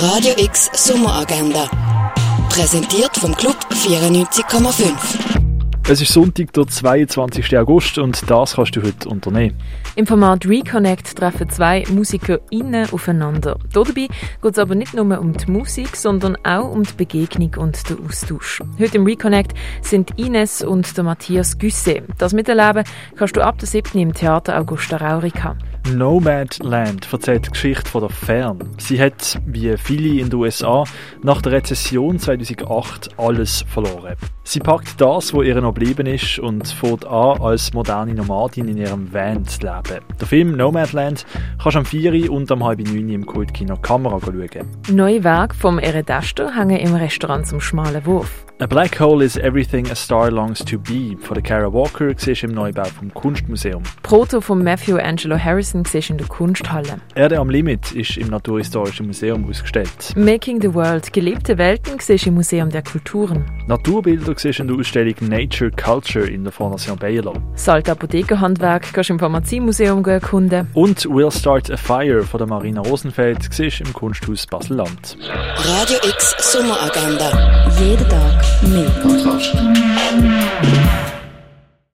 Radio X Sommeragenda. Präsentiert vom Club 94,5. Es ist Sonntag, der 22. August und das kannst du heute unternehmen. Im Format Reconnect treffen zwei MusikerInnen aufeinander. Dabei geht es aber nicht nur um die Musik, sondern auch um die Begegnung und den Austausch. Heute im Reconnect sind Ines und der Matthias Güsse. Das miterleben kannst du ab der 7. im Theater Augusta Raurica. Nomadland erzählt die Geschichte von der Fern. Sie hat, wie viele in den USA, nach der Rezession 2008 alles verloren. Sie packt das, was ihr noch geblieben ist, und fängt an, als moderne Nomadin in ihrem Van zu leben. Der Film Nomadland kannst du am 4 und am halb 9 im Kultkino Kamera schauen. Neue Werke vom Eredester hängen im Restaurant zum schmalen Wurf. A Black Hole is Everything a Star Longs to Be von der Kara Walker siehst im Neubau vom Kunstmuseum. Proto von Matthew Angelo Harrison siehst in der Kunsthalle. Erde am Limit ist im Naturhistorischen Museum ausgestellt. Making the World, gelebte Welten siehst im Museum der Kulturen. Naturbilder siehst in der Ausstellung Nature Culture in der Fondation Baylor. Salte Apothekerhandwerk kannst du im Pharmaziemuseum erkunden. Und We'll Start a Fire von der Marina Rosenfeld siehst im Kunsthaus Basel-Land. Radio X Sommeragenda. Jeden Tag mehr.